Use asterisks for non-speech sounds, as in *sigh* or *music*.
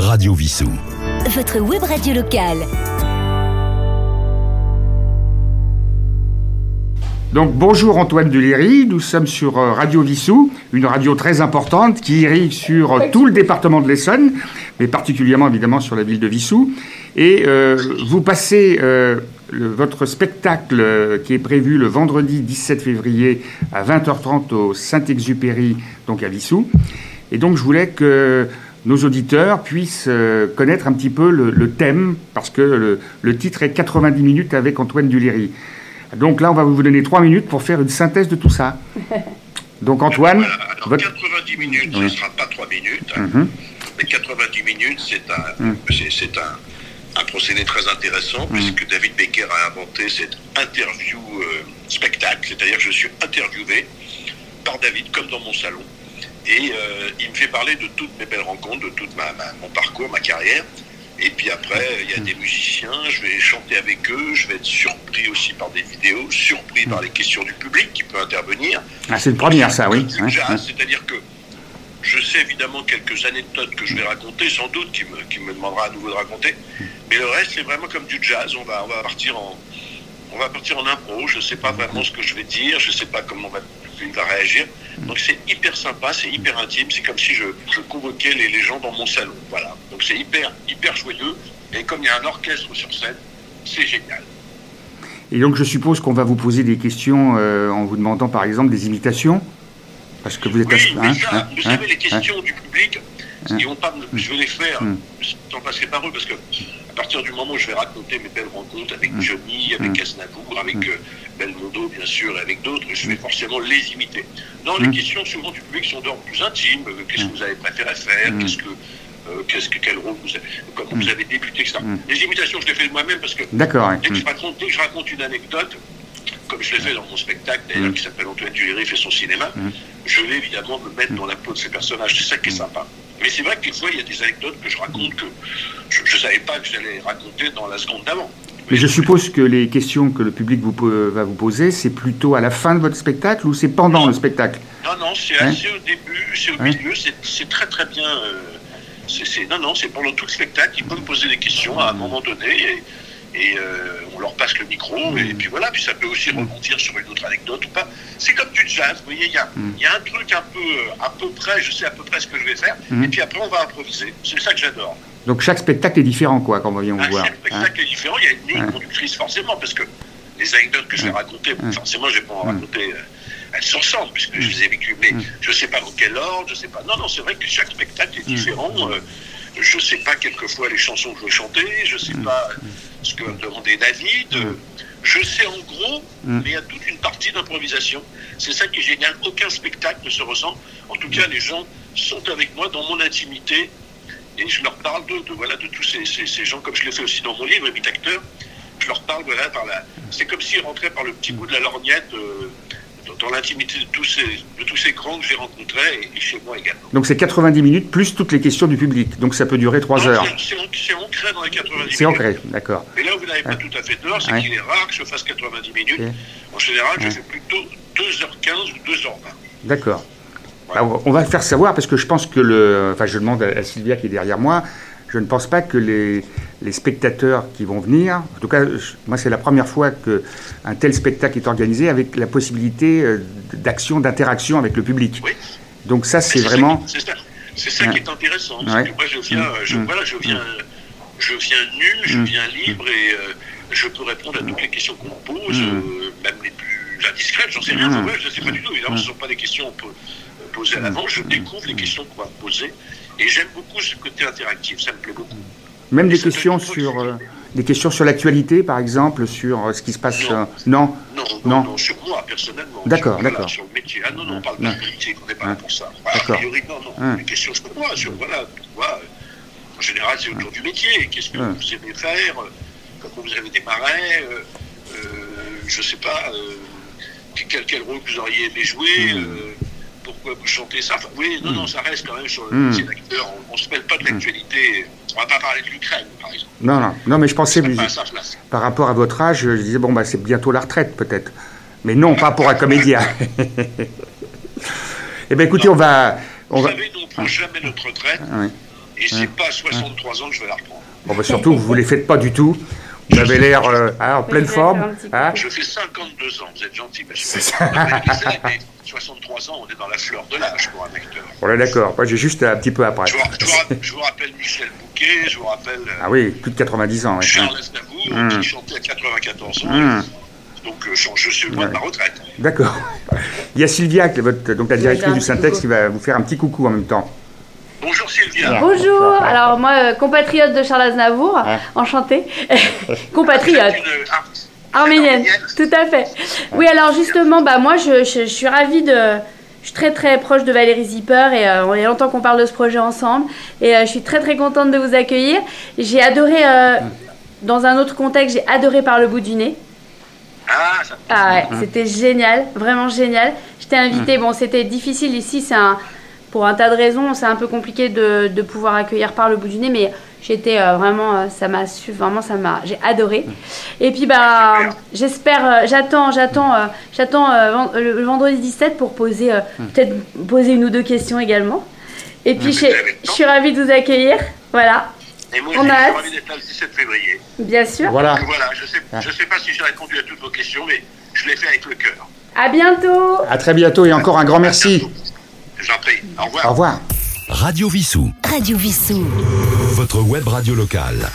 Radio Vissou. Votre web radio locale. Donc bonjour Antoine Duléry, nous sommes sur euh, Radio Vissou, une radio très importante qui irrigue sur euh, tout le département de l'Essonne, mais particulièrement évidemment sur la ville de Vissou. Et euh, vous passez euh, le- votre spectacle qui est prévu le vendredi 17 février à 20h30 au Saint-Exupéry, donc à Vissou. Et donc je voulais que nos auditeurs puissent euh, connaître un petit peu le, le thème, parce que le, le titre est 90 minutes avec Antoine Duléry. Donc là, on va vous donner trois minutes pour faire une synthèse de tout ça. *laughs* Donc Antoine, Voilà, alors votre- 90 minutes, ce ne sera pas 3 minutes. Mhm. mais 90 minutes, c'est un, c'est un, un procédé très intéressant, puisque David Becker a inventé cette interview euh, spectacle, c'est-à-dire que je suis interviewé par David, comme dans mon salon, et euh, il me fait parler de toutes mes belles rencontres, de tout ma, ma- mon parcours, ma carrière. Et puis après, il y a des musiciens, je vais chanter avec eux, je vais être surpris aussi par des vidéos, surpris par les questions du public qui peut intervenir. ah, c'est une première ça, oui. Du Ouais, jazz, ouais. C'est-à-dire que je sais évidemment quelques anecdotes que je vais raconter, sans doute, qui me, qui me demandera à nouveau de raconter. Mais le reste, c'est vraiment comme du jazz. On va, on va partir en, on va partir en impro. Je ne sais pas vraiment ce que je vais dire. Je ne sais pas comment va, il va réagir. Donc c'est hyper sympa, c'est hyper intime. C'est comme si je, je convoquais les, les gens dans mon salon. Voilà. Donc c'est hyper, hyper joyeux. Et comme il y a un orchestre sur scène, c'est génial. Et donc je suppose qu'on va vous poser des questions euh, en vous demandant par exemple des imitations, parce que vous êtes... Oui, assez- mais hein, ça, hein, vous hein, savez, les questions du public, ils vont pas me- je vais les faire Mm. sans passer par eux, parce que à partir du moment où je vais raconter mes belles rencontres avec Mm. Johnny, avec Aznavour, avec euh, Belmondo, bien sûr, et avec d'autres, je vais forcément les imiter. Non, les questions souvent du public sont d'ordre plus intime. Euh, Qu'est-ce que vous avez préféré faire. Qu'est-ce que euh, qu'est-ce que quel rôle vous avez, comment vous avez débuté, etc. Mm. Les imitations, je les fais de moi-même parce que D'accord. Dès que, je raconte, dès que je raconte une anecdote, comme je l'ai fait dans mon spectacle d'ailleurs, qui s'appelle Antoine Duléry fait son cinéma, je vais évidemment me mettre dans la peau de ces personnages. C'est ça qui est sympa. Mais c'est vrai que des fois, il y a des anecdotes que je raconte que je ne savais pas que j'allais raconter dans la seconde d'avant. Mais je suppose que les questions que le public vous, va vous poser, c'est plutôt à la fin de votre spectacle ou c'est pendant le spectacle? Non, non, c'est Hein? assez au début, c'est au Hein? milieu, c'est très très bien. euh, non, non, c'est pendant tout le spectacle. Ils peuvent me poser des questions à un moment donné et, et, euh, on leur passe le micro. Et puis voilà, puis ça peut aussi rebondir sur une autre anecdote ou pas. C'est comme du jazz, vous voyez, il y a, y a un truc un peu, euh, à peu près, je sais à peu près ce que je vais faire. Et puis après, on va improviser. C'est ça que j'adore. Donc chaque spectacle est différent, quoi, quand on vient vous Un voir. chaque hein. spectacle est différent. Il y a une ligne Hein. conductrice forcément, parce que les anecdotes que je vais raconter, forcément, je vais pas en raconter. euh, elles se ressemblent, puisque je les ai vécues. Mais je sais pas dans quel ordre, je sais pas. Non, non, c'est vrai que chaque spectacle est différent. euh, je sais pas quelquefois les chansons que je veux chanter, je sais pas ce que va me demander David. euh, Je sais en gros, mais il y a toute une partie d'improvisation. C'est ça qui est génial. Aucun spectacle ne se ressent. En tout cas, les gens sont avec moi dans mon intimité et je leur parle de, de, voilà, de tous ces, ces, ces gens, comme je l'ai fait aussi dans mon livre, Imite Acteur. Je leur parle, voilà, par la. C'est comme s'ils rentraient par le petit bout de la lorgnette euh, dans, dans l'intimité de tous ces, de tous ces grands que j'ai rencontrés et, et chez moi également. Donc c'est 90 minutes plus toutes les questions du public. Donc ça peut durer 3 Non, heures. c'est- C'est an- c'est ancré dans les 90 C'est minutes. ancré, d'accord. Mais là où vous n'avez pas tout à fait tort, c'est Ouais. qu'il est rare que je fasse 90 minutes. En général, je Ouais. fais plutôt 2h15 ou 2h20. D'accord. Bah, on va faire savoir parce que je pense que le. Enfin, je demande à à Sylvia qui est derrière moi. Je ne pense pas que les, les spectateurs qui vont venir, en tout cas, je- moi c'est la première fois que un tel spectacle est organisé avec la possibilité euh, d'action, d'interaction avec le public. Oui. Donc ça, c'est vraiment. C'est ça, c'est ça Ouais. qui est intéressant. Ouais. C'est que moi, je viens, Mm. je, Mm. voilà, je viens, je viens nu, je Mm. viens libre et euh, je peux répondre à toutes les questions qu'on me pose, Mm. euh, même les plus indiscrètes. J'en sais rien. Mm. Ouais, je ne sais pas du tout. Évidemment, ce ne sont pas des questions qu'on peut poser à l'avance. Je découvre les questions qu'on va me poser et j'aime beaucoup ce côté interactif. Ça me plaît beaucoup. Même des questions sur, euh, des questions sur l'actualité, par exemple, sur euh, ce qui se passe. Non. euh, non. Non, Non. non, sur moi, personnellement. D'accord, Sur- voilà, d'accord. Sur le métier. Ah non, non, on parle pas de politique, on n'est pas là pour ça. Voilà, a priori, non, non. Ouais. Des questions sur moi, sur, voilà, pourquoi. En général, c'est autour du métier. Qu'est-ce que vous aimez faire Comment vous avez démarré Je sais pas. quel, quel rôle vous auriez aimé jouer Mm. Pourquoi vous chantez ça Enfin, Oui, non, non, ça reste quand même sur le métier d'acteur. On ne se mêle pas de l'actualité. On va pas parler de l'Ukraine, par exemple. Non, non, non, mais je pensais, mais- par rapport à votre âge, je disais, bon, bah, c'est bientôt la retraite, peut-être. Mais non, pas pour un comédien. *laughs* eh bien, écoutez, on va. On Vous va... savez, nous, on ne prend jamais notre retraite. Oui. Et c'est pas à 63 ans que je vais la reprendre. Bon, bah, surtout, vous ne les faites pas du tout. Vous avez l'air euh, ah, en pleine Oui, forme. hein. Je fais 52 ans, vous êtes gentil, monsieur. C'est ça. Mais 63 ans, on est dans la fleur de l'âge pour un acteur. Bon, là, d'accord. Moi, j'ai juste un petit peu après. Je vous, je vous je vous rappelle Michel Bouquet, je vous rappelle euh, Ah oui, plus de 90 ans. ouais. Charles Aznavour, Hum. qui chantait à 94 ans. Hum. Donc euh, je, je suis loin de ma retraite. D'accord. *laughs* Il y a Sylvia, qui est votre, donc la directrice Oui, du Syntex, qui va vous faire un petit coucou en même temps. Bonjour Sylvia. Bonjour, alors moi, euh, compatriote de Charles Aznavour, enchantée. *laughs* compatriote. Arménienne, Arménienne. tout à fait. Oui, alors justement, bah moi, je, je- je suis ravie de. Je suis très très proche de Valérie Zipper et euh, on est longtemps qu'on parle de ce projet ensemble. Et euh, je suis très très contente de vous accueillir. J'ai adoré, euh, dans un autre contexte, j'ai adoré par le bout du nez. Ah, ça Ah ouais, c'était génial, vraiment génial. J'étais invitée, bon, c'était difficile ici, c'est un, pour un tas de raisons, c'est un peu compliqué de, de pouvoir accueillir par le bout du nez, mais j'étais euh, vraiment, euh, ça m'a su, vraiment, ça m'a, j'ai adoré. Et puis, bah, j'espère, euh, j'attends, j'attends, euh, j'attends euh, le, vendredi 17 pour poser, euh, peut-être poser une ou deux questions également. Et puis, je, je suis ravie de vous accueillir, voilà, Et moi, On je a suis ravi d'être là le 17 février. bien sûr. Voilà. Donc voilà, je sais, je sais pas si j'ai répondu à toutes vos questions, mais je l'ai fait avec le cœur. À bientôt. À très bientôt et encore un grand merci. J'en prie. Au revoir. Au revoir. Radio Vissou, Radio Vissou. votre web radio locale.